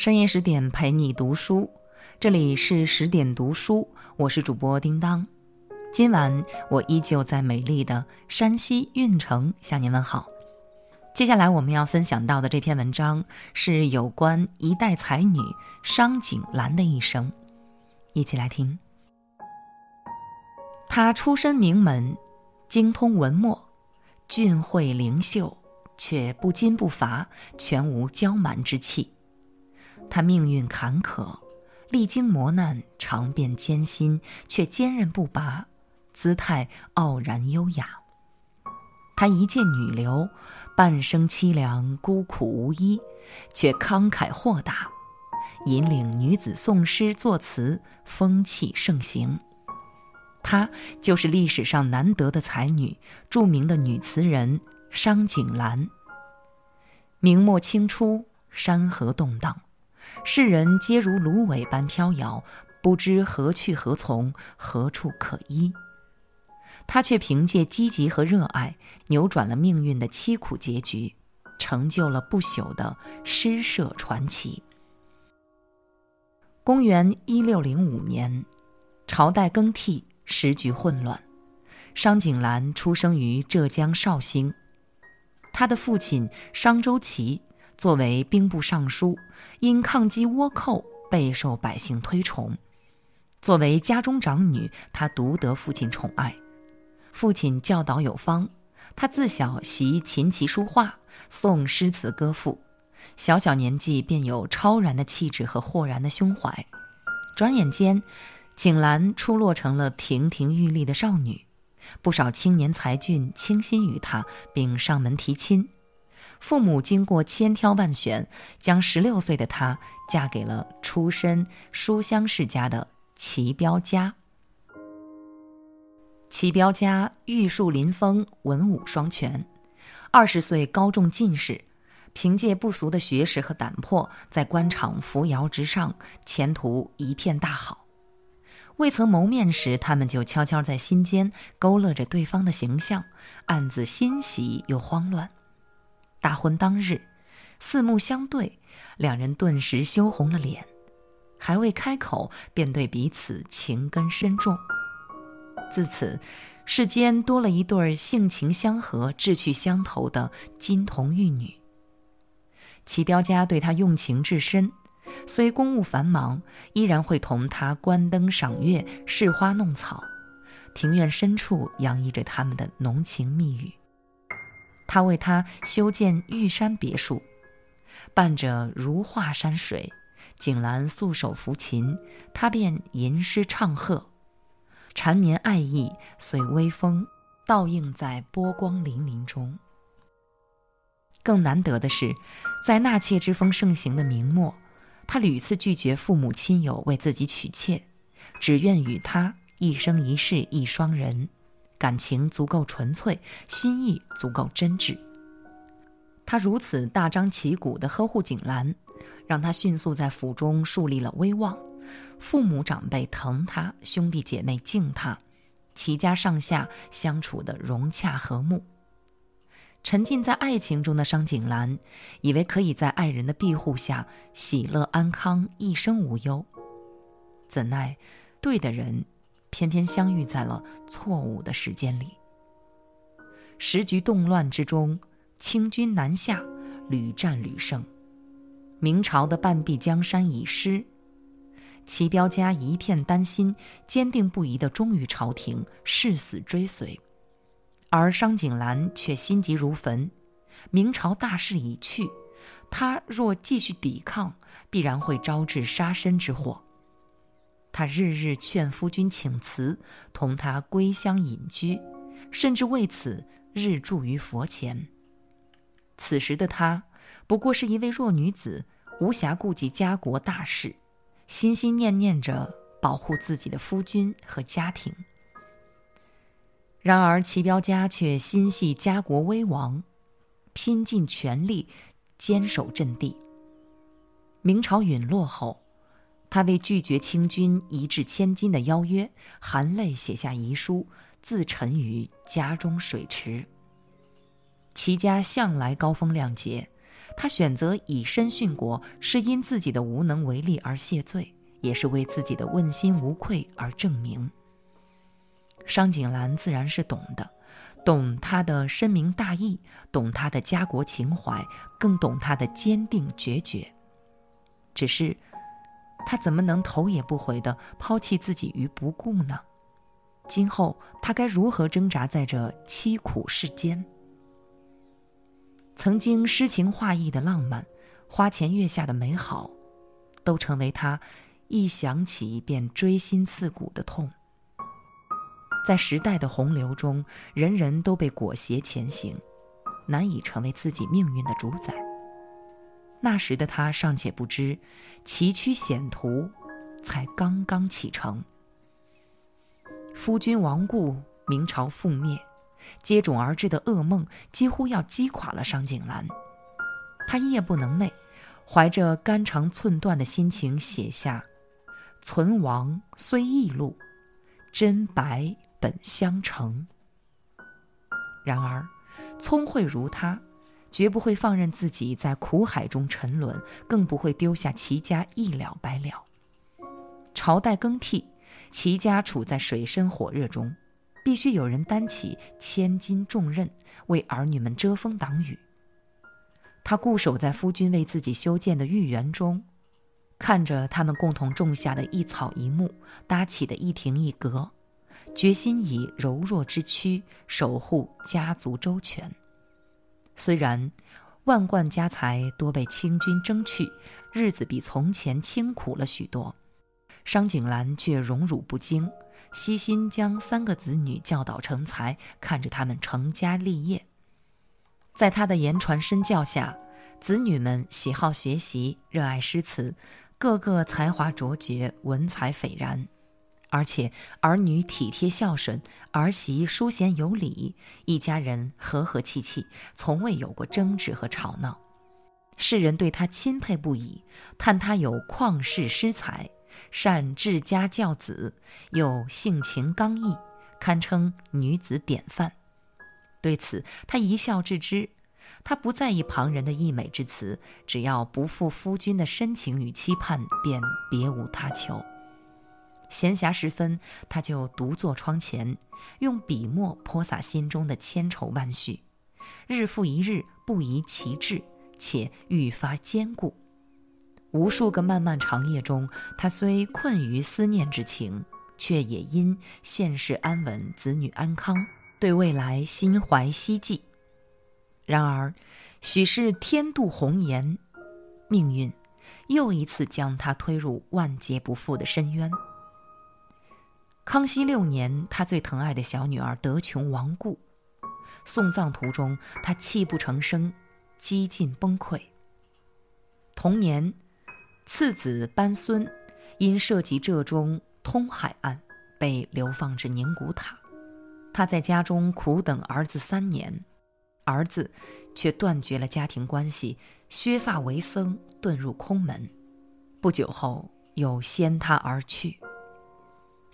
深夜十点陪你读书，这里是十点读书，我是主播叮当。今晚我依旧在美丽的山西运城向您问好。接下来我们要分享到的这篇文章是有关一代才女商景兰的一生，一起来听。她出身名门，精通文墨，俊慧灵秀，却不矜不伐，全无娇蛮之气。她命运坎坷，历经磨难，尝遍艰辛，却坚韧不拔。姿态傲然优雅，她一介女流，半生凄凉，孤苦无依，却慷慨豁达，引领女子诵诗作词，风气盛行。她就是历史上难得的才女，著名的女词人商景兰。明末清初，山河动荡，世人皆如芦苇般飘摇，不知何去何从，何处可依。他却凭借积极和热爱，扭转了命运的凄苦结局，成就了不朽的诗社传奇。公元一六零五年，朝代更替，时局混乱。商景兰出生于浙江绍兴，他的父亲商周齐作为兵部尚书，因抗击倭寇备受百姓推崇。作为家中长女，她独得父亲宠爱。父亲教导有方，他自小习琴棋书画，诵诗词歌赋，小小年纪便有超然的气质和豁然的胸怀。转眼间，景兰出落成了亭亭玉立的少女，不少青年才俊倾心于她，并上门提亲。父母经过千挑万选，将十六岁的她嫁给了出身书香世家的齐彪家。齐彪家玉树临风，文武双全。二十岁高中进士，凭借不俗的学识和胆魄，在官场扶摇直上，前途一片大好。未曾谋面时，他们就悄悄在心间勾勒着对方的形象，暗自欣喜又慌乱。大婚当日，四目相对，两人顿时羞红了脸，还未开口，便对彼此情根深重。自此，世间多了一对性情相合、志趣相投的金童玉女。齐彪家对他用情至深，虽公务繁忙，依然会同他观灯赏月、试花弄草。庭院深处洋溢着他们的浓情蜜语。他为她修建玉山别墅，伴着如画山水，景兰素手抚琴，他便吟诗唱和。缠绵爱意随微风倒映在波光粼粼中。更难得的是，在纳妾之风盛行的明末，他屡次拒绝父母亲友为自己娶妾，只愿与他一生一世一双人，感情足够纯粹，心意足够真挚。他如此大张旗鼓地呵护景兰，让他迅速在府中树立了威望。父母长辈疼他，兄弟姐妹敬他，齐家上下相处的融洽和睦。沉浸在爱情中的商景兰，以为可以在爱人的庇护下喜乐安康，一生无忧。怎奈，对的人，偏偏相遇在了错误的时间里。时局动乱之中，清军南下，屡战屡胜，明朝的半壁江山已失。齐彪家一片担心，坚定不移地忠于朝廷，誓死追随；而商景兰却心急如焚。明朝大势已去，他若继续抵抗，必然会招致杀身之祸。他日日劝夫君请辞，同他归乡隐居，甚至为此日住于佛前。此时的他，不过是一位弱女子，无暇顾及家国大事。心心念念着保护自己的夫君和家庭，然而齐彪家却心系家国危亡，拼尽全力坚守阵地。明朝陨落后，他为拒绝清军一掷千金的邀约，含泪写下遗书，自沉于家中水池。齐家向来高风亮节。他选择以身殉国，是因自己的无能为力而谢罪，也是为自己的问心无愧而证明。商景兰自然是懂的，懂他的深明大义，懂他的家国情怀，更懂他的坚定决绝。只是，他怎么能头也不回地抛弃自己于不顾呢？今后他该如何挣扎在这凄苦世间？曾经诗情画意的浪漫，花前月下的美好，都成为他一想起便锥心刺骨的痛。在时代的洪流中，人人都被裹挟前行，难以成为自己命运的主宰。那时的他尚且不知，崎岖险途才刚刚启程。夫君亡故，明朝覆灭，接踵而至的噩梦几乎要击垮了商景兰。他夜不能寐，怀着肝肠寸断的心情写下：“存亡虽易路，真白。”本相成。然而，聪慧如他，绝不会放任自己在苦海中沉沦，更不会丢下齐家一了百了。朝代更替，齐家处在水深火热中，必须有人担起千斤重任，为儿女们遮风挡雨。他固守在夫君为自己修建的御园中，看着他们共同种下的一草一木，搭起的一亭一阁。决心以柔弱之躯守护家族周全。虽然万贯家财多被清军争去，日子比从前清苦了许多，商景兰却荣辱不惊，悉心将三个子女教导成才，看着他们成家立业。在他的言传身教下，子女们喜好学习，热爱诗词，个个才华卓绝，文采斐然。而且儿女体贴孝顺，儿媳淑贤有礼，一家人和和气气，从未有过争执和吵闹。世人对他钦佩不已，叹他有旷世诗才，善治家教子，又性情刚毅，堪称女子典范。对此，他一笑置之。他不在意旁人的溢美之词，只要不负夫君的深情与期盼，便别无他求。闲暇时分，他就独坐窗前，用笔墨泼洒心中的千愁万绪，日复一日，不移其志，且愈发坚固。无数个漫漫长夜中，他虽困于思念之情，却也因现世安稳、子女安康，对未来心怀希冀。然而，许是天妒红颜，命运又一次将他推入万劫不复的深渊。康熙六年，他最疼爱的小女儿德琼亡故，送葬途中，他泣不成声，几近崩溃。同年，次子班孙因涉及浙中通海案，被流放至宁古塔。他在家中苦等儿子三年，儿子却断绝了家庭关系，削发为僧，遁入空门。不久后，又先他而去。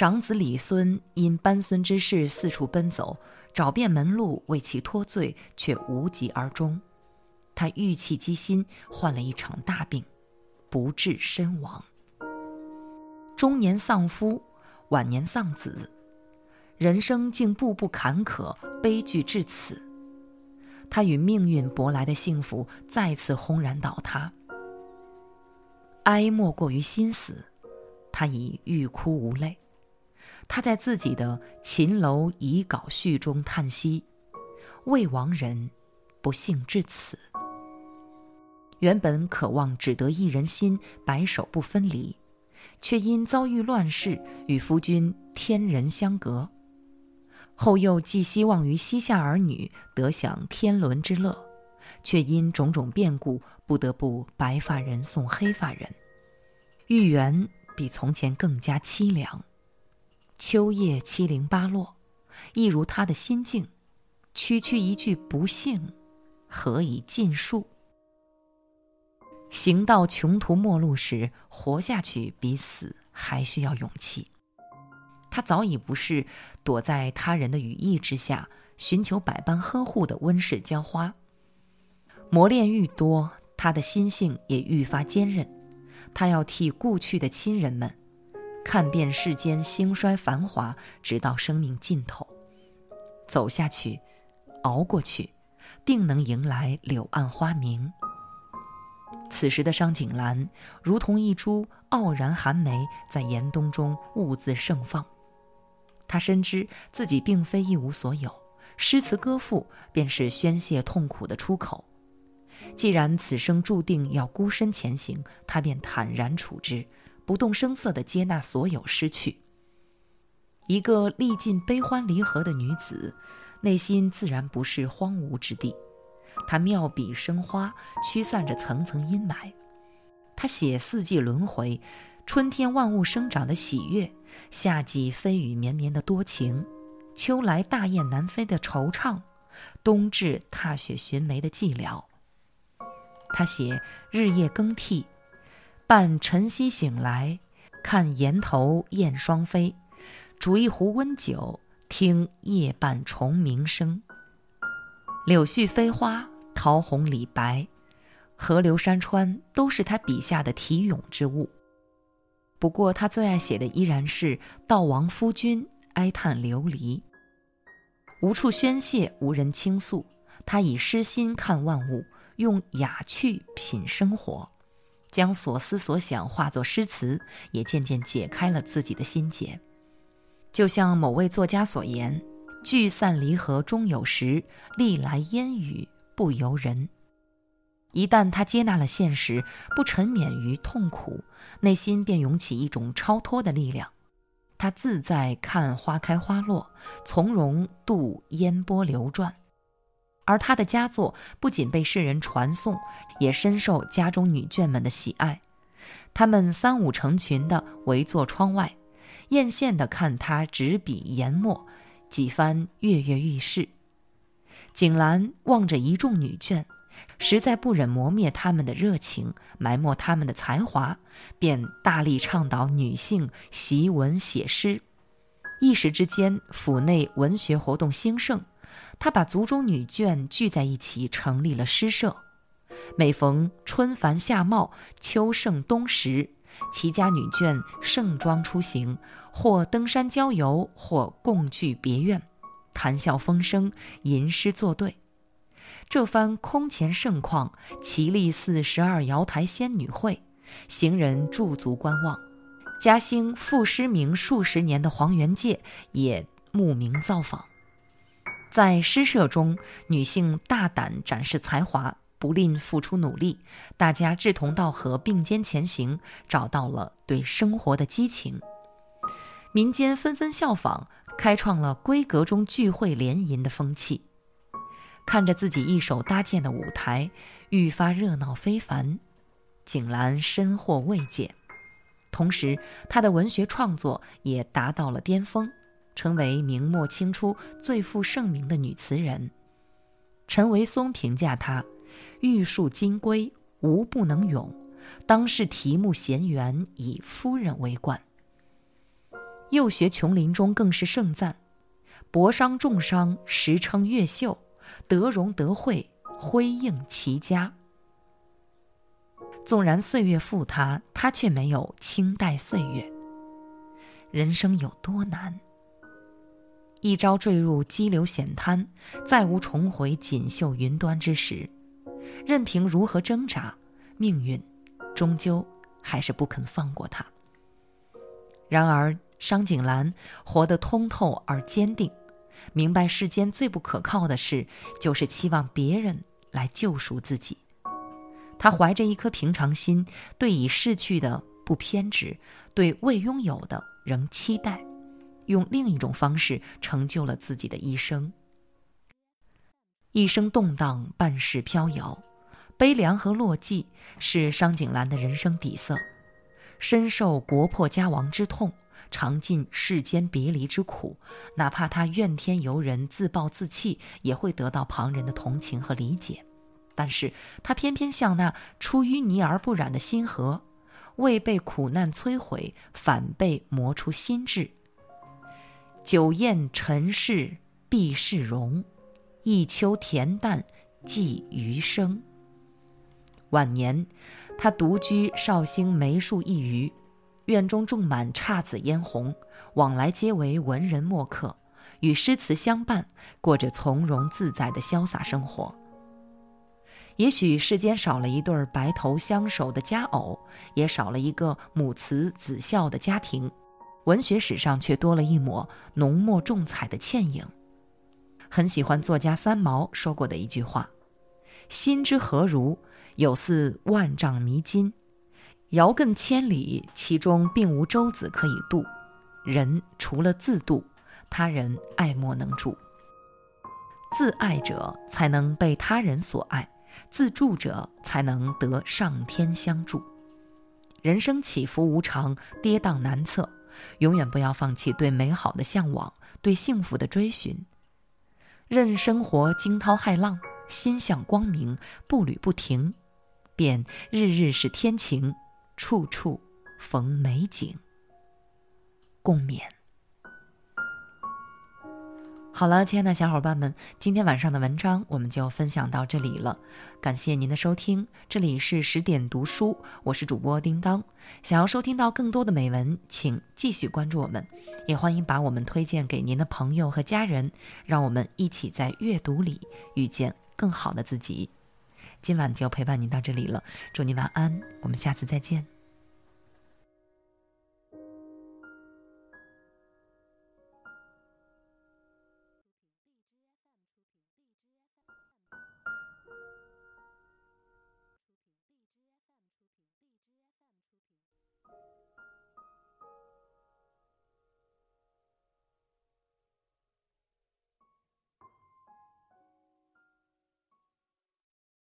长子李孙因班孙之事四处奔走，找遍门路为其脱罪，却无疾而终。他郁气积心，患了一场大病，不治身亡。中年丧夫，晚年丧子，人生竟步步坎坷，悲剧至此。他与命运搏来的幸福再次轰然倒塌。哀莫过于心死，他已欲哭无泪。他在自己的《秦楼遗稿序》中叹息：“未亡人，不幸至此。原本渴望只得一人心，白首不分离，却因遭遇乱世，与夫君天人相隔。后又寄希望于膝下儿女，得享天伦之乐，却因种种变故，不得不白发人送黑发人。玉园比从前更加凄凉。”秋叶七零八落，一如他的心境。区区一句不幸，何以尽数？行到穷途末路时，活下去比死还需要勇气。他早已不是躲在他人的羽翼之下，寻求百般呵护的温室娇花。磨练愈多，他的心性也愈发坚韧。他要替故去的亲人们，看遍世间兴衰繁华，直到生命尽头，走下去，熬过去，定能迎来柳暗花明。此时的商景兰，如同一株傲然寒梅，在严冬中兀自盛放。他深知自己并非一无所有，诗词歌赋便是宣泄痛苦的出口。既然此生注定要孤身前行，他便坦然处之，不动声色地接纳所有失去。一个历尽悲欢离合的女子，内心自然不是荒芜之地。她妙笔生花，驱散着层层阴霾。她写四季轮回，春天万物生长的喜悦，夏季飞雨绵绵的多情，秋来大雁南飞的惆怅，冬至踏雪寻梅的寂寥。她写日夜更替，伴晨曦醒来，看檐头燕双飞，煮一壶温酒，听夜半虫鸣声。柳絮飞花，桃红李白，河流山川都是他笔下的题咏之物。不过，他最爱写的依然是悼亡夫君，哀叹流离。无处宣泄，无人倾诉，他以诗心看万物。用雅趣品生活，将所思所想化作诗词，也渐渐解开了自己的心结。就像某位作家所言：“聚散离合终有时，历来烟雨不由人。”一旦他接纳了现实，不沉湎于痛苦，内心便涌起一种超脱的力量。他自在看花开花落，从容度烟波流转。而他的佳作不仅被世人传颂，也深受家中女眷们的喜爱。他们三五成群的围坐窗外，艳羡地看他执笔研墨，几番跃跃欲试。景兰望着一众女眷，实在不忍磨灭她们的热情，埋没她们的才华，便大力倡导女性习文写诗。一时之间，府内文学活动兴盛。他把族中女眷聚在一起，成立了诗社。每逢春繁夏茂、秋盛冬实，齐家女眷盛装出行，或登山郊游，或共聚别院，谈笑风生，吟诗作对。这番空前盛况，齐立寺十二瑶台仙女会，行人驻足观望。嘉兴赋诗名数十年的黄元介也慕名造访。在诗社中，女性大胆展示才华，不吝付出努力，大家志同道合，并肩前行，找到了对生活的激情。民间纷纷效仿，开创了闺阁中聚会联吟的风气。看着自己一手搭建的舞台愈发热闹非凡，景兰深获慰藉，同时她的文学创作也达到了巅峰。成为明末清初最负盛名的女词人，陈维松评价她：“玉树金龟无不能咏，当世题目闲园以夫人为冠。”幼学琼林中更是盛赞：“博商重商实称越秀，德容德惠辉映齐家。”纵然岁月负他，他却没有轻待岁月。人生有多难？一朝坠入激流险滩，再无重回锦绣云端之时。任凭如何挣扎，命运终究还是不肯放过他。然而，商景兰活得通透而坚定，明白世间最不可靠的事，就是期望别人来救赎自己。他怀着一颗平常心，对已逝去的不偏执，对未拥有的仍期待。用另一种方式成就了自己的一生。一生动荡，半世飘摇，悲凉和落寂是商景兰的人生底色。深受国破家亡之痛，尝尽世间别离之苦，哪怕他怨天尤人、自暴自弃，也会得到旁人的同情和理解。但是他偏偏像那出淤泥而不染的心河，未被苦难摧毁，反被磨出心智。酒宴尘世必是荣，一秋恬淡寄余生。晚年，他独居绍兴梅树一隅，院中种满姹紫嫣红，往来皆为文人墨客，与诗词相伴，过着从容自在的潇洒生活。也许世间少了一对白头相守的佳偶，也少了一个母慈子孝的家庭，文学史上却多了一抹浓墨重彩的倩影。很喜欢作家三毛说过的一句话：“心之何如，有似万丈迷津，遥亘千里，其中并无舟子可以渡。人除了自渡，他人爱莫能助。自爱者才能被他人所爱。”自助者才能得上天相助。人生起伏无常，跌宕难测，永远不要放弃对美好的向往，对幸福的追寻。任生活惊涛骇浪，心向光明，步履不停，便日日是天晴，处处逢美景。共勉。好了，亲爱的小伙伴们，今天晚上的文章我们就分享到这里了。感谢您的收听，这里是十点读书，我是主播叮当。想要收听到更多的美文，请继续关注我们，也欢迎把我们推荐给您的朋友和家人，让我们一起在阅读里遇见更好的自己。今晚就陪伴您到这里了，祝您晚安，我们下次再见。